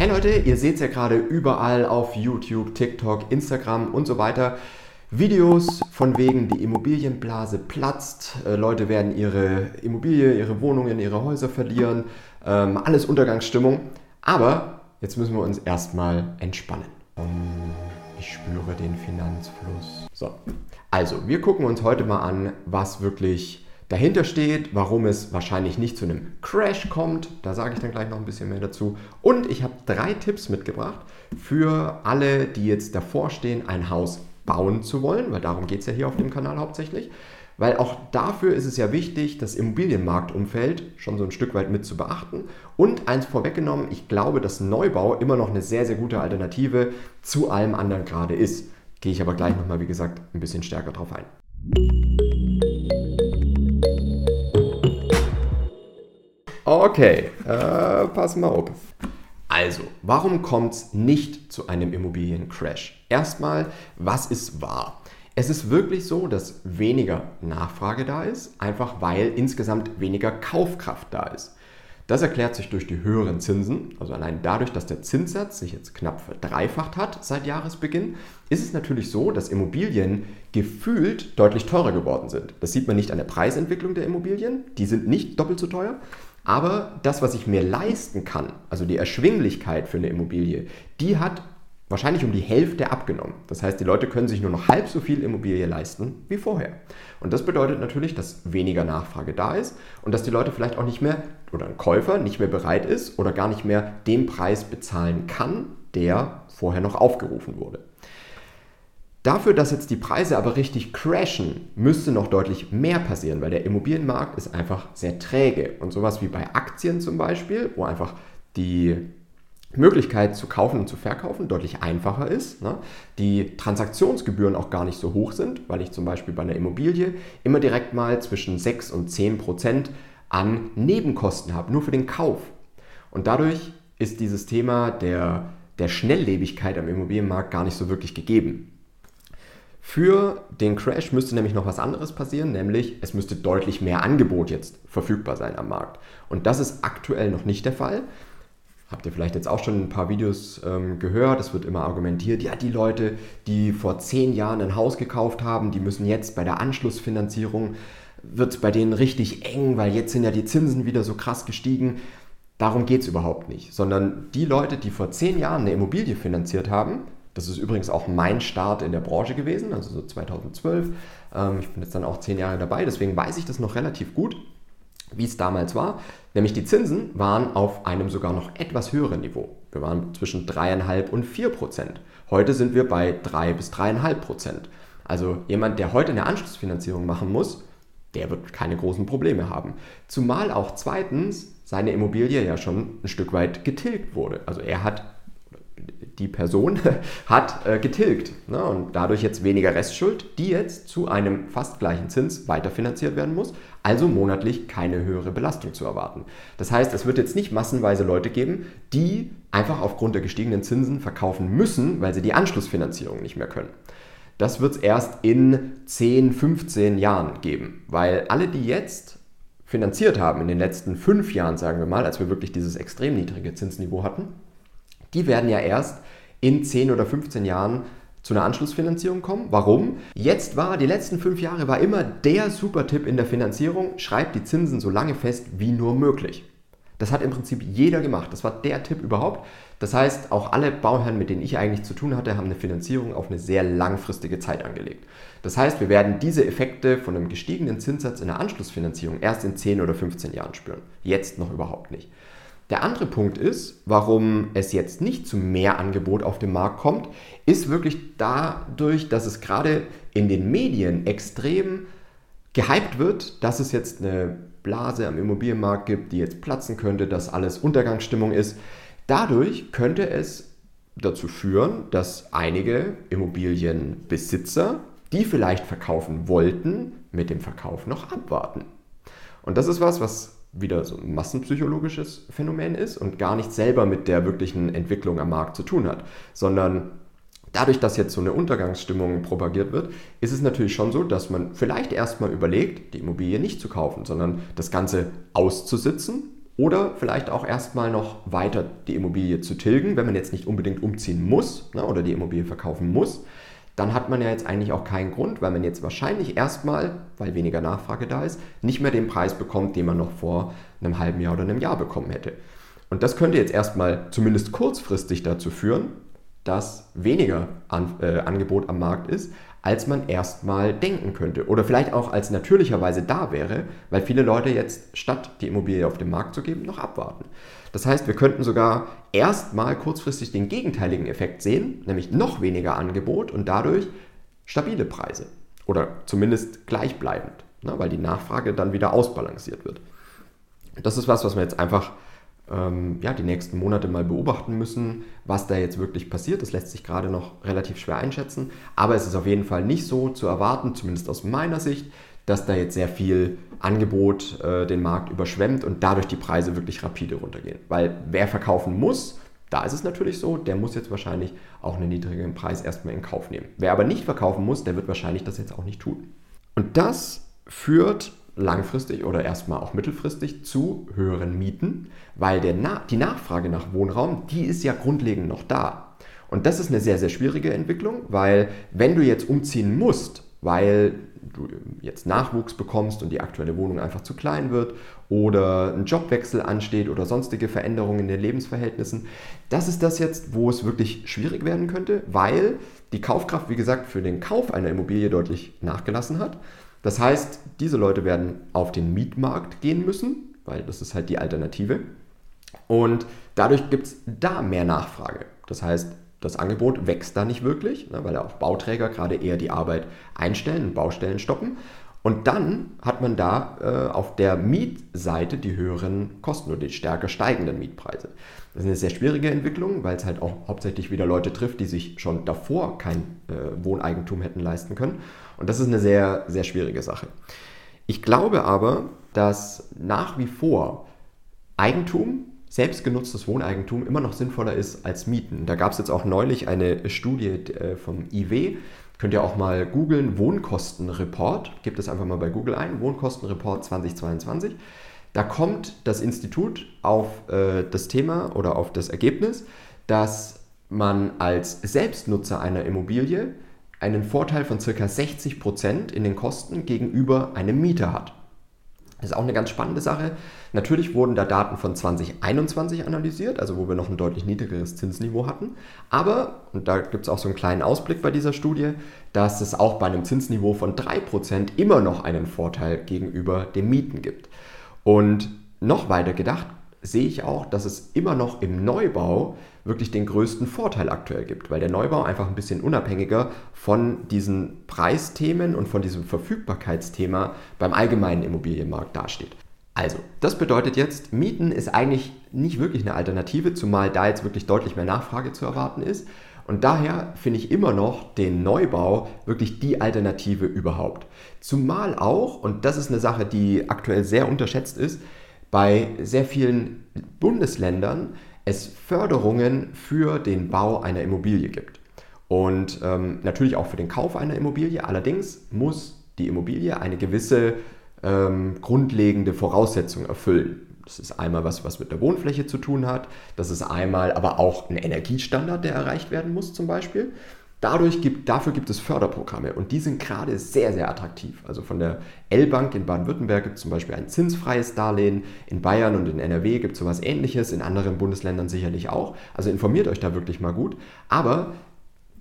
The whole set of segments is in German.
Hey Leute, ihr seht es ja gerade überall auf YouTube, TikTok, Instagram und so weiter. Videos von wegen, die Immobilienblase platzt, äh, Leute werden ihre Immobilie, ihre Wohnungen, ihre Häuser verlieren, ähm, alles Untergangsstimmung. Aber jetzt müssen wir uns erstmal entspannen. Ich spüre den Finanzfluss. So, also wir gucken uns heute mal an, was wirklich dahinter steht, warum es wahrscheinlich nicht zu einem Crash kommt. Da sage ich dann gleich noch ein bisschen mehr dazu. Und ich habe drei Tipps mitgebracht für alle, die jetzt davor stehen, ein Haus bauen zu wollen, weil darum geht es ja hier auf dem Kanal hauptsächlich. Weil auch dafür ist es ja wichtig, das Immobilienmarktumfeld schon so ein Stück weit mit zu beachten. Und eins vorweggenommen, ich glaube, dass Neubau immer noch eine sehr, sehr gute Alternative zu allem anderen gerade ist. Gehe ich aber gleich nochmal, wie gesagt, ein bisschen stärker drauf ein. Okay, äh, pass mal auf. Also, warum kommt es nicht zu einem Immobiliencrash? Erstmal, was ist wahr? Es ist wirklich so, dass weniger Nachfrage da ist, einfach weil insgesamt weniger Kaufkraft da ist. Das erklärt sich durch die höheren Zinsen, also allein dadurch, dass der Zinssatz sich jetzt knapp verdreifacht hat seit Jahresbeginn, ist es natürlich so, dass Immobilien gefühlt deutlich teurer geworden sind. Das sieht man nicht an der Preisentwicklung der Immobilien, die sind nicht doppelt so teuer, aber das, was ich mir leisten kann, also die Erschwinglichkeit für eine Immobilie, die hat wahrscheinlich um die Hälfte abgenommen. Das heißt, die Leute können sich nur noch halb so viel Immobilie leisten wie vorher. Und das bedeutet natürlich, dass weniger Nachfrage da ist und dass die Leute vielleicht auch nicht mehr oder ein Käufer nicht mehr bereit ist oder gar nicht mehr den Preis bezahlen kann, der vorher noch aufgerufen wurde. Dafür, dass jetzt die Preise aber richtig crashen, müsste noch deutlich mehr passieren, weil der Immobilienmarkt ist einfach sehr träge. Und sowas wie bei Aktien zum Beispiel, wo einfach die Möglichkeit zu kaufen und zu verkaufen deutlich einfacher ist, ne? die Transaktionsgebühren auch gar nicht so hoch sind, weil ich zum Beispiel bei einer Immobilie immer direkt mal zwischen 6 und 10 Prozent an Nebenkosten habe, nur für den Kauf. Und dadurch ist dieses Thema der, der Schnelllebigkeit am Immobilienmarkt gar nicht so wirklich gegeben. Für den Crash müsste nämlich noch was anderes passieren, nämlich es müsste deutlich mehr Angebot jetzt verfügbar sein am Markt. Und das ist aktuell noch nicht der Fall. Habt ihr vielleicht jetzt auch schon ein paar Videos ähm, gehört? Es wird immer argumentiert, ja, die Leute, die vor zehn Jahren ein Haus gekauft haben, die müssen jetzt bei der Anschlussfinanzierung, wird es bei denen richtig eng, weil jetzt sind ja die Zinsen wieder so krass gestiegen. Darum geht es überhaupt nicht, sondern die Leute, die vor zehn Jahren eine Immobilie finanziert haben, das ist übrigens auch mein Start in der Branche gewesen, also so 2012. Ähm, ich bin jetzt dann auch zehn Jahre dabei, deswegen weiß ich das noch relativ gut, wie es damals war. Nämlich die Zinsen waren auf einem sogar noch etwas höheren Niveau. Wir waren zwischen 3,5 und 4 Prozent. Heute sind wir bei 3 bis 3,5 Prozent. Also jemand, der heute eine Anschlussfinanzierung machen muss, der wird keine großen Probleme haben. Zumal auch zweitens seine Immobilie ja schon ein Stück weit getilgt wurde. Also er hat die Person hat äh, getilgt ne? und dadurch jetzt weniger Restschuld, die jetzt zu einem fast gleichen Zins weiterfinanziert werden muss, also monatlich keine höhere Belastung zu erwarten. Das heißt, es wird jetzt nicht massenweise Leute geben, die einfach aufgrund der gestiegenen Zinsen verkaufen müssen, weil sie die Anschlussfinanzierung nicht mehr können. Das wird es erst in 10, 15 Jahren geben, weil alle, die jetzt finanziert haben in den letzten fünf Jahren, sagen wir mal, als wir wirklich dieses extrem niedrige Zinsniveau hatten, die werden ja erst in 10 oder 15 Jahren zu einer Anschlussfinanzierung kommen. Warum? Jetzt war, die letzten fünf Jahre war immer der Supertipp in der Finanzierung, schreibt die Zinsen so lange fest wie nur möglich. Das hat im Prinzip jeder gemacht. Das war der Tipp überhaupt. Das heißt, auch alle Bauherren, mit denen ich eigentlich zu tun hatte, haben eine Finanzierung auf eine sehr langfristige Zeit angelegt. Das heißt, wir werden diese Effekte von einem gestiegenen Zinssatz in der Anschlussfinanzierung erst in 10 oder 15 Jahren spüren. Jetzt noch überhaupt nicht. Der andere Punkt ist, warum es jetzt nicht zu mehr Angebot auf dem Markt kommt, ist wirklich dadurch, dass es gerade in den Medien extrem gehypt wird, dass es jetzt eine Blase am Immobilienmarkt gibt, die jetzt platzen könnte, dass alles Untergangsstimmung ist. Dadurch könnte es dazu führen, dass einige Immobilienbesitzer, die vielleicht verkaufen wollten, mit dem Verkauf noch abwarten. Und das ist was, was wieder so ein massenpsychologisches Phänomen ist und gar nicht selber mit der wirklichen Entwicklung am Markt zu tun hat, sondern dadurch, dass jetzt so eine Untergangsstimmung propagiert wird, ist es natürlich schon so, dass man vielleicht erstmal überlegt, die Immobilie nicht zu kaufen, sondern das Ganze auszusitzen Oder vielleicht auch erstmal noch weiter die Immobilie zu tilgen, wenn man jetzt nicht unbedingt umziehen muss ne, oder die Immobilie verkaufen muss. Dann hat man ja jetzt eigentlich auch keinen Grund, weil man jetzt wahrscheinlich erstmal, weil weniger Nachfrage da ist, nicht mehr den Preis bekommt, den man noch vor einem halben Jahr oder einem Jahr bekommen hätte. Und das könnte jetzt erstmal zumindest kurzfristig dazu führen, dass weniger An äh, Angebot am Markt ist, als man erstmal denken könnte. Oder vielleicht auch als natürlicherweise da wäre, weil viele Leute jetzt, statt die Immobilie auf den Markt zu geben, noch abwarten. Das heißt, wir könnten sogar erstmal kurzfristig den gegenteiligen Effekt sehen, nämlich noch weniger Angebot und dadurch stabile Preise. Oder zumindest gleichbleibend, ne, weil die Nachfrage dann wieder ausbalanciert wird. Das ist was, was wir jetzt einfach ähm, ja, die nächsten Monate mal beobachten müssen, was da jetzt wirklich passiert. Das lässt sich gerade noch relativ schwer einschätzen. Aber es ist auf jeden Fall nicht so zu erwarten, zumindest aus meiner Sicht, dass da jetzt sehr viel Angebot äh, den Markt überschwemmt und dadurch die Preise wirklich rapide runtergehen. Weil wer verkaufen muss, da ist es natürlich so, der muss jetzt wahrscheinlich auch einen niedrigeren Preis erstmal in Kauf nehmen. Wer aber nicht verkaufen muss, der wird wahrscheinlich das jetzt auch nicht tun. Und das führt langfristig oder erstmal auch mittelfristig zu höheren Mieten, weil der Na die Nachfrage nach Wohnraum, die ist ja grundlegend noch da. Und das ist eine sehr, sehr schwierige Entwicklung, weil wenn du jetzt umziehen musst, weil du jetzt Nachwuchs bekommst und die aktuelle Wohnung einfach zu klein wird oder ein Jobwechsel ansteht oder sonstige Veränderungen in den Lebensverhältnissen, das ist das jetzt, wo es wirklich schwierig werden könnte, weil die Kaufkraft, wie gesagt, für den Kauf einer Immobilie deutlich nachgelassen hat. Das heißt, diese Leute werden auf den Mietmarkt gehen müssen, weil das ist halt die Alternative. Und dadurch gibt es da mehr Nachfrage. Das heißt, das Angebot wächst da nicht wirklich, ne, weil auch Bauträger gerade eher die Arbeit einstellen Baustellen stoppen. Und dann hat man da äh, auf der Mietseite die höheren Kosten oder die stärker steigenden Mietpreise. Das ist eine sehr schwierige Entwicklung, weil es halt auch hauptsächlich wieder Leute trifft, die sich schon davor kein äh, Wohneigentum hätten leisten können. Und das ist eine sehr, sehr schwierige Sache. Ich glaube aber, dass nach wie vor Eigentum, selbstgenutztes Wohneigentum immer noch sinnvoller ist als Mieten. Da gab es jetzt auch neulich eine Studie äh, vom IW, Könnt ihr auch mal googeln, Wohnkostenreport. Gebt es einfach mal bei Google ein, Wohnkostenreport 2022. Da kommt das Institut auf äh, das Thema oder auf das Ergebnis, dass man als Selbstnutzer einer Immobilie einen Vorteil von ca. 60% in den Kosten gegenüber einem Mieter hat. Das ist auch eine ganz spannende Sache. Natürlich wurden da Daten von 2021 analysiert, also wo wir noch ein deutlich niedrigeres Zinsniveau hatten. Aber, und da gibt es auch so einen kleinen Ausblick bei dieser Studie, dass es auch bei einem Zinsniveau von 3% immer noch einen Vorteil gegenüber den Mieten gibt. Und noch weiter gedacht sehe ich auch, dass es immer noch im Neubau wirklich den größten Vorteil aktuell gibt, weil der Neubau einfach ein bisschen unabhängiger von diesen Preisthemen und von diesem Verfügbarkeitsthema beim allgemeinen Immobilienmarkt dasteht. Also, das bedeutet jetzt, Mieten ist eigentlich nicht wirklich eine Alternative, zumal da jetzt wirklich deutlich mehr Nachfrage zu erwarten ist. Und daher finde ich immer noch den Neubau wirklich die Alternative überhaupt. Zumal auch, und das ist eine Sache, die aktuell sehr unterschätzt ist, bei sehr vielen Bundesländern es Förderungen für den Bau einer Immobilie gibt. Und ähm, natürlich auch für den Kauf einer Immobilie. Allerdings muss die Immobilie eine gewisse ähm, grundlegende Voraussetzung erfüllen. Das ist einmal was, was mit der Wohnfläche zu tun hat. Das ist einmal aber auch ein Energiestandard, der erreicht werden muss zum Beispiel. Dadurch gibt, dafür gibt es Förderprogramme und die sind gerade sehr, sehr attraktiv. Also von der L-Bank in Baden-Württemberg gibt es zum Beispiel ein zinsfreies Darlehen, in Bayern und in NRW gibt es sowas ähnliches, in anderen Bundesländern sicherlich auch. Also informiert euch da wirklich mal gut. Aber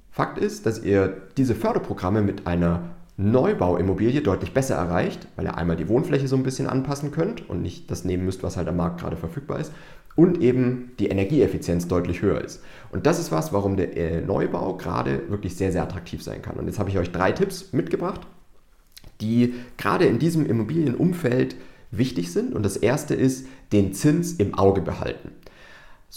Fakt ist, dass ihr diese Förderprogramme mit einer Neubauimmobilie deutlich besser erreicht, weil ihr einmal die Wohnfläche so ein bisschen anpassen könnt und nicht das nehmen müsst, was halt am Markt gerade verfügbar ist und eben die Energieeffizienz deutlich höher ist. Und das ist was, warum der äh, Neubau gerade wirklich sehr, sehr attraktiv sein kann. Und jetzt habe ich euch drei Tipps mitgebracht, die gerade in diesem Immobilienumfeld wichtig sind. Und das erste ist, den Zins im Auge behalten.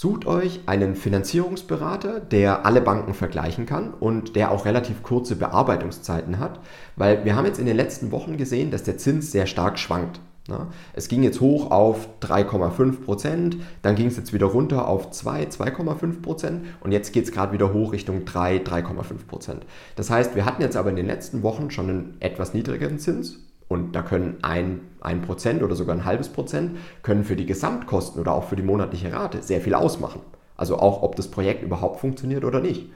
Sucht euch einen Finanzierungsberater, der alle Banken vergleichen kann und der auch relativ kurze Bearbeitungszeiten hat, weil wir haben jetzt in den letzten Wochen gesehen, dass der Zins sehr stark schwankt. Es ging jetzt hoch auf 3,5 Prozent, dann ging es jetzt wieder runter auf 2, 2,5 Prozent und jetzt geht es gerade wieder hoch Richtung 3, 3,5 Prozent. Das heißt, wir hatten jetzt aber in den letzten Wochen schon einen etwas niedrigeren Zins Und da können ein, ein Prozent oder sogar ein halbes Prozent können für die Gesamtkosten oder auch für die monatliche Rate sehr viel ausmachen. Also auch, ob das Projekt überhaupt funktioniert oder nicht.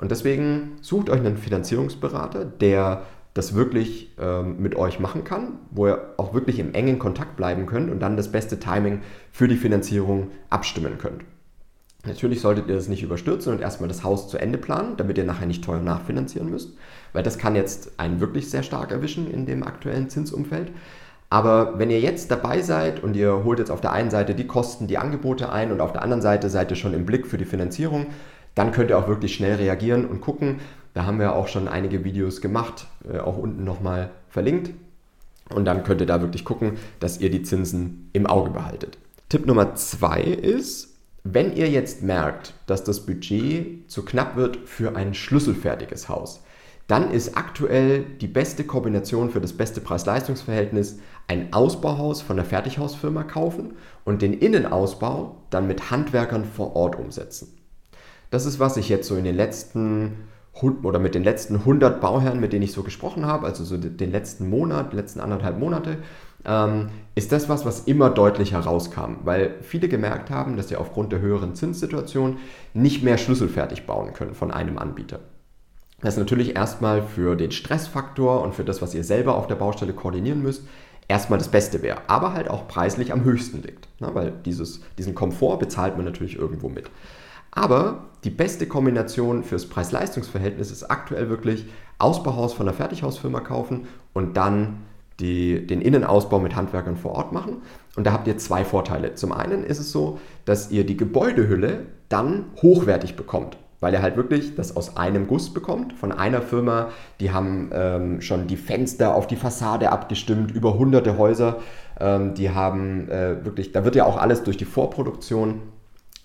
Und deswegen sucht euch einen Finanzierungsberater, der das wirklich ähm, mit euch machen kann, wo ihr auch wirklich im engen Kontakt bleiben könnt und dann das beste Timing für die Finanzierung abstimmen könnt. Natürlich solltet ihr das nicht überstürzen und erstmal das Haus zu Ende planen, damit ihr nachher nicht teuer nachfinanzieren müsst, weil das kann jetzt einen wirklich sehr stark erwischen in dem aktuellen Zinsumfeld. Aber wenn ihr jetzt dabei seid und ihr holt jetzt auf der einen Seite die Kosten, die Angebote ein und auf der anderen Seite seid ihr schon im Blick für die Finanzierung, dann könnt ihr auch wirklich schnell reagieren und gucken. Da haben wir auch schon einige Videos gemacht, äh, auch unten nochmal verlinkt. Und dann könnt ihr da wirklich gucken, dass ihr die Zinsen im Auge behaltet. Tipp Nummer zwei ist, wenn ihr jetzt merkt, dass das Budget zu knapp wird für ein schlüsselfertiges Haus, dann ist aktuell die beste Kombination für das beste Preis-Leistungs-Verhältnis ein Ausbauhaus von der Fertighausfirma kaufen und den Innenausbau dann mit Handwerkern vor Ort umsetzen. Das ist, was ich jetzt so in den letzten oder mit den letzten 100 Bauherren, mit denen ich so gesprochen habe, also so den letzten Monat, letzten anderthalb Monate, ähm, ist das was, was immer deutlich herauskam, weil viele gemerkt haben, dass sie aufgrund der höheren Zinssituation nicht mehr schlüsselfertig bauen können von einem Anbieter. Das ist natürlich erstmal für den Stressfaktor und für das, was ihr selber auf der Baustelle koordinieren müsst, erstmal das Beste wäre, aber halt auch preislich am höchsten liegt, ne? weil dieses, diesen Komfort bezahlt man natürlich irgendwo mit. Aber die beste Kombination fürs Preis-Leistungs-Verhältnis ist aktuell wirklich Ausbauhaus von einer Fertighausfirma kaufen und dann die, den Innenausbau mit Handwerkern vor Ort machen. Und da habt ihr zwei Vorteile. Zum einen ist es so, dass ihr die Gebäudehülle dann hochwertig bekommt, weil ihr halt wirklich das aus einem Guss bekommt von einer Firma. Die haben ähm, schon die Fenster auf die Fassade abgestimmt, über hunderte Häuser. Ähm, die haben äh, wirklich, da wird ja auch alles durch die Vorproduktion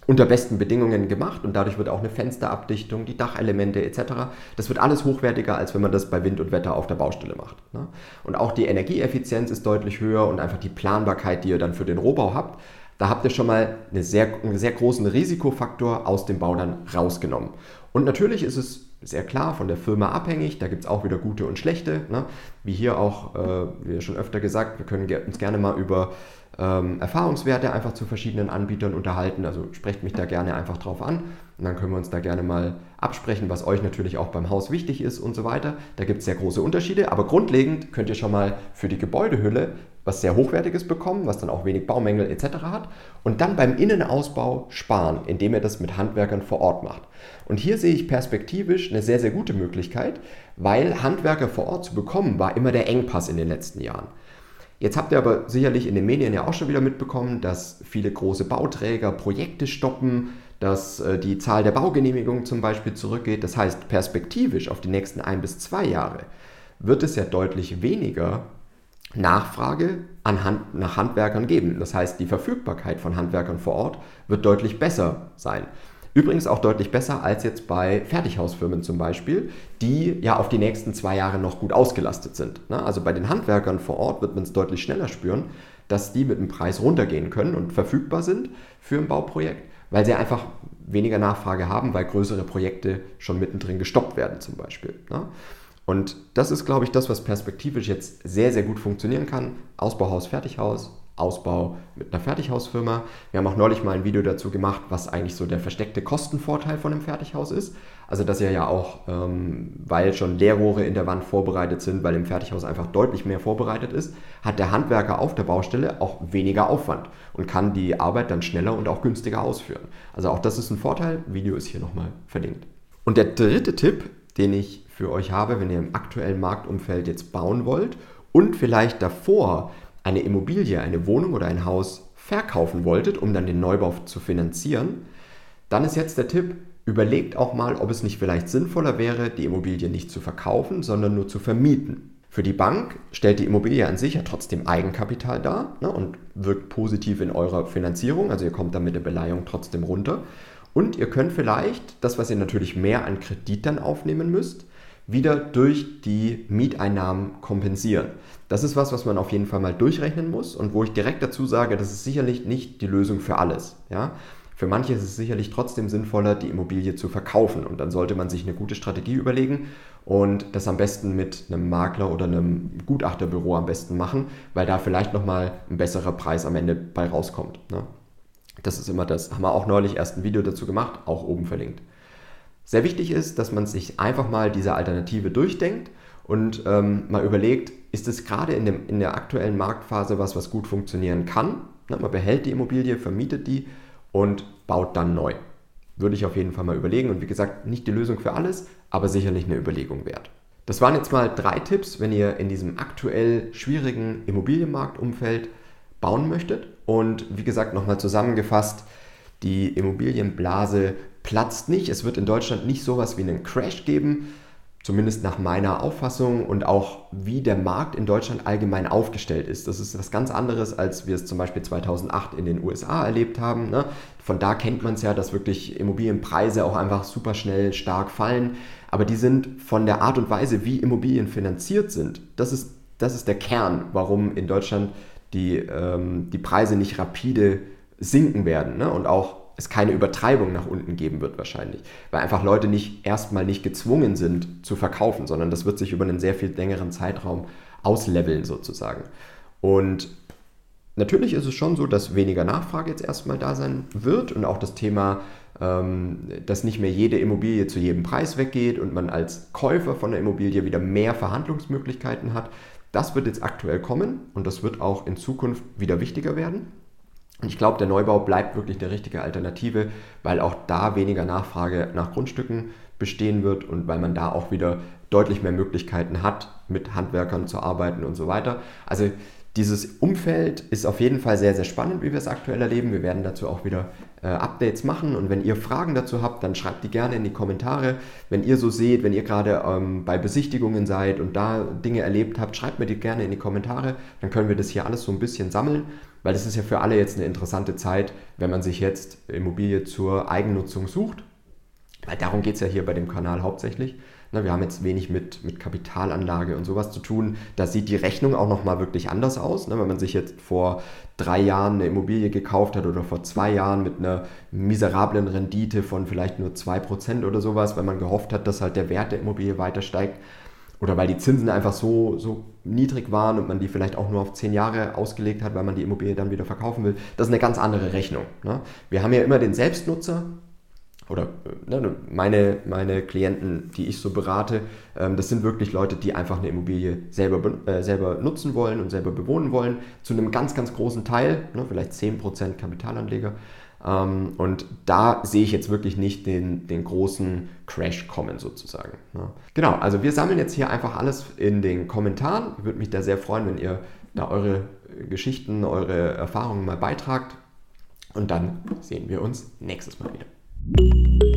unter besten Bedingungen gemacht und dadurch wird auch eine Fensterabdichtung, die Dachelemente etc. Das wird alles hochwertiger, als wenn man das bei Wind und Wetter auf der Baustelle macht. Ne? Und auch die Energieeffizienz ist deutlich höher und einfach die Planbarkeit, die ihr dann für den Rohbau habt, da habt ihr schon mal eine sehr, einen sehr großen Risikofaktor aus dem Bau dann rausgenommen. Und natürlich ist es sehr klar von der Firma abhängig. Da gibt es auch wieder gute und schlechte. Ne? Wie hier auch, äh, wie schon öfter gesagt, wir können uns gerne mal über ähm, Erfahrungswerte einfach zu verschiedenen Anbietern unterhalten. Also sprecht mich da gerne einfach drauf an und dann können wir uns da gerne mal absprechen, was euch natürlich auch beim Haus wichtig ist und so weiter. Da gibt es sehr große Unterschiede, aber grundlegend könnt ihr schon mal für die Gebäudehülle was sehr Hochwertiges bekommen, was dann auch wenig Baumängel etc. hat und dann beim Innenausbau sparen, indem ihr das mit Handwerkern vor Ort macht. Und hier sehe ich perspektivisch eine sehr, sehr gute Möglichkeit, weil Handwerker vor Ort zu bekommen war immer der Engpass in den letzten Jahren. Jetzt habt ihr aber sicherlich in den Medien ja auch schon wieder mitbekommen, dass viele große Bauträger Projekte stoppen, dass äh, die Zahl der Baugenehmigungen zum Beispiel zurückgeht. Das heißt, perspektivisch auf die nächsten ein bis zwei Jahre wird es ja deutlich weniger Nachfrage an Hand, nach Handwerkern geben. Das heißt, die Verfügbarkeit von Handwerkern vor Ort wird deutlich besser sein. Übrigens auch deutlich besser als jetzt bei Fertighausfirmen zum Beispiel, die ja auf die nächsten zwei Jahre noch gut ausgelastet sind. Ne? Also bei den Handwerkern vor Ort wird man es deutlich schneller spüren, dass die mit dem Preis runtergehen können und verfügbar sind für ein Bauprojekt, weil sie einfach weniger Nachfrage haben, weil größere Projekte schon mittendrin gestoppt werden zum Beispiel. Ne? Und das ist, glaube ich, das, was perspektivisch jetzt sehr, sehr gut funktionieren kann. Ausbauhaus, Fertighaus, Ausbau mit einer Fertighausfirma. Wir haben auch neulich mal ein Video dazu gemacht, was eigentlich so der versteckte Kostenvorteil von einem Fertighaus ist. Also dass ihr ja auch, ähm, weil schon Leerrohre in der Wand vorbereitet sind, weil im Fertighaus einfach deutlich mehr vorbereitet ist, hat der Handwerker auf der Baustelle auch weniger Aufwand und kann die Arbeit dann schneller und auch günstiger ausführen. Also auch das ist ein Vorteil. Video ist hier nochmal verlinkt. Und der dritte Tipp, den ich für euch habe, wenn ihr im aktuellen Marktumfeld jetzt bauen wollt und vielleicht davor eine Immobilie, eine Wohnung oder ein Haus verkaufen wolltet, um dann den Neubau zu finanzieren, dann ist jetzt der Tipp, überlegt auch mal, ob es nicht vielleicht sinnvoller wäre, die Immobilie nicht zu verkaufen, sondern nur zu vermieten. Für die Bank stellt die Immobilie an sich ja trotzdem Eigenkapital dar ne, und wirkt positiv in eurer Finanzierung, also ihr kommt dann mit der Beleihung trotzdem runter. Und ihr könnt vielleicht das, was ihr natürlich mehr an Kredit dann aufnehmen müsst, wieder durch die Mieteinnahmen kompensieren. Das ist was, was man auf jeden Fall mal durchrechnen muss und wo ich direkt dazu sage, das ist sicherlich nicht die Lösung für alles. Ja? Für manche ist es sicherlich trotzdem sinnvoller, die Immobilie zu verkaufen. Und dann sollte man sich eine gute Strategie überlegen und das am besten mit einem Makler oder einem Gutachterbüro am besten machen, weil da vielleicht nochmal ein besserer Preis am Ende bei rauskommt. Ne? Das ist immer das. Haben wir auch neulich erst ein Video dazu gemacht, auch oben verlinkt. Sehr wichtig ist, dass man sich einfach mal diese Alternative durchdenkt und ähm, mal überlegt, ist es gerade in, in der aktuellen Marktphase was, was gut funktionieren kann? Na, man behält die Immobilie, vermietet die und baut dann neu. Würde ich auf jeden Fall mal überlegen und wie gesagt, nicht die Lösung für alles, aber sicherlich eine Überlegung wert. Das waren jetzt mal drei Tipps, wenn ihr in diesem aktuell schwierigen Immobilienmarktumfeld bauen möchtet. Und wie gesagt, nochmal zusammengefasst, die Immobilienblase platzt nicht. Es wird in Deutschland nicht sowas wie einen Crash geben, zumindest nach meiner Auffassung und auch wie der Markt in Deutschland allgemein aufgestellt ist. Das ist was ganz anderes, als wir es zum Beispiel 2008 in den USA erlebt haben. Ne? Von da kennt man es ja, dass wirklich Immobilienpreise auch einfach super schnell stark fallen. Aber die sind von der Art und Weise, wie Immobilien finanziert sind, das ist, das ist der Kern, warum in Deutschland die, ähm, die Preise nicht rapide sinken werden ne? und auch es keine Übertreibung nach unten geben wird wahrscheinlich, weil einfach Leute nicht erstmal nicht gezwungen sind zu verkaufen, sondern das wird sich über einen sehr viel längeren Zeitraum ausleveln sozusagen. Und natürlich ist es schon so, dass weniger Nachfrage jetzt erstmal da sein wird und auch das Thema, ähm, dass nicht mehr jede Immobilie zu jedem Preis weggeht und man als Käufer von der Immobilie wieder mehr Verhandlungsmöglichkeiten hat. Das wird jetzt aktuell kommen und das wird auch in Zukunft wieder wichtiger werden. Ich glaube, der Neubau bleibt wirklich eine richtige Alternative, weil auch da weniger Nachfrage nach Grundstücken bestehen wird und weil man da auch wieder deutlich mehr Möglichkeiten hat, mit Handwerkern zu arbeiten und so weiter. Also dieses Umfeld ist auf jeden Fall sehr, sehr spannend, wie wir es aktuell erleben. Wir werden dazu auch wieder äh, Updates machen und wenn ihr Fragen dazu habt, dann schreibt die gerne in die Kommentare. Wenn ihr so seht, wenn ihr gerade ähm, bei Besichtigungen seid und da Dinge erlebt habt, schreibt mir die gerne in die Kommentare. Dann können wir das hier alles so ein bisschen sammeln, weil das ist ja für alle jetzt eine interessante Zeit, wenn man sich jetzt Immobilie zur Eigennutzung sucht. Weil darum geht es ja hier bei dem Kanal hauptsächlich. Na, wir haben jetzt wenig mit, mit Kapitalanlage und sowas zu tun. Da sieht die Rechnung auch nochmal wirklich anders aus. Ne? Wenn man sich jetzt vor drei Jahren eine Immobilie gekauft hat oder vor zwei Jahren mit einer miserablen Rendite von vielleicht nur 2% oder sowas, weil man gehofft hat, dass halt der Wert der Immobilie weiter steigt oder weil die Zinsen einfach so, so niedrig waren und man die vielleicht auch nur auf zehn Jahre ausgelegt hat, weil man die Immobilie dann wieder verkaufen will. Das ist eine ganz andere Rechnung. Ne? Wir haben ja immer den Selbstnutzer, oder ne, meine, meine Klienten, die ich so berate, ähm, das sind wirklich Leute, die einfach eine Immobilie selber, äh, selber nutzen wollen und selber bewohnen wollen, zu einem ganz, ganz großen Teil, ne, vielleicht 10% Kapitalanleger. Ähm, und da sehe ich jetzt wirklich nicht den, den großen Crash kommen sozusagen. Ne. Genau, also wir sammeln jetzt hier einfach alles in den Kommentaren. Ich würde mich da sehr freuen, wenn ihr da eure Geschichten, eure Erfahrungen mal beitragt. Und dann sehen wir uns nächstes Mal wieder.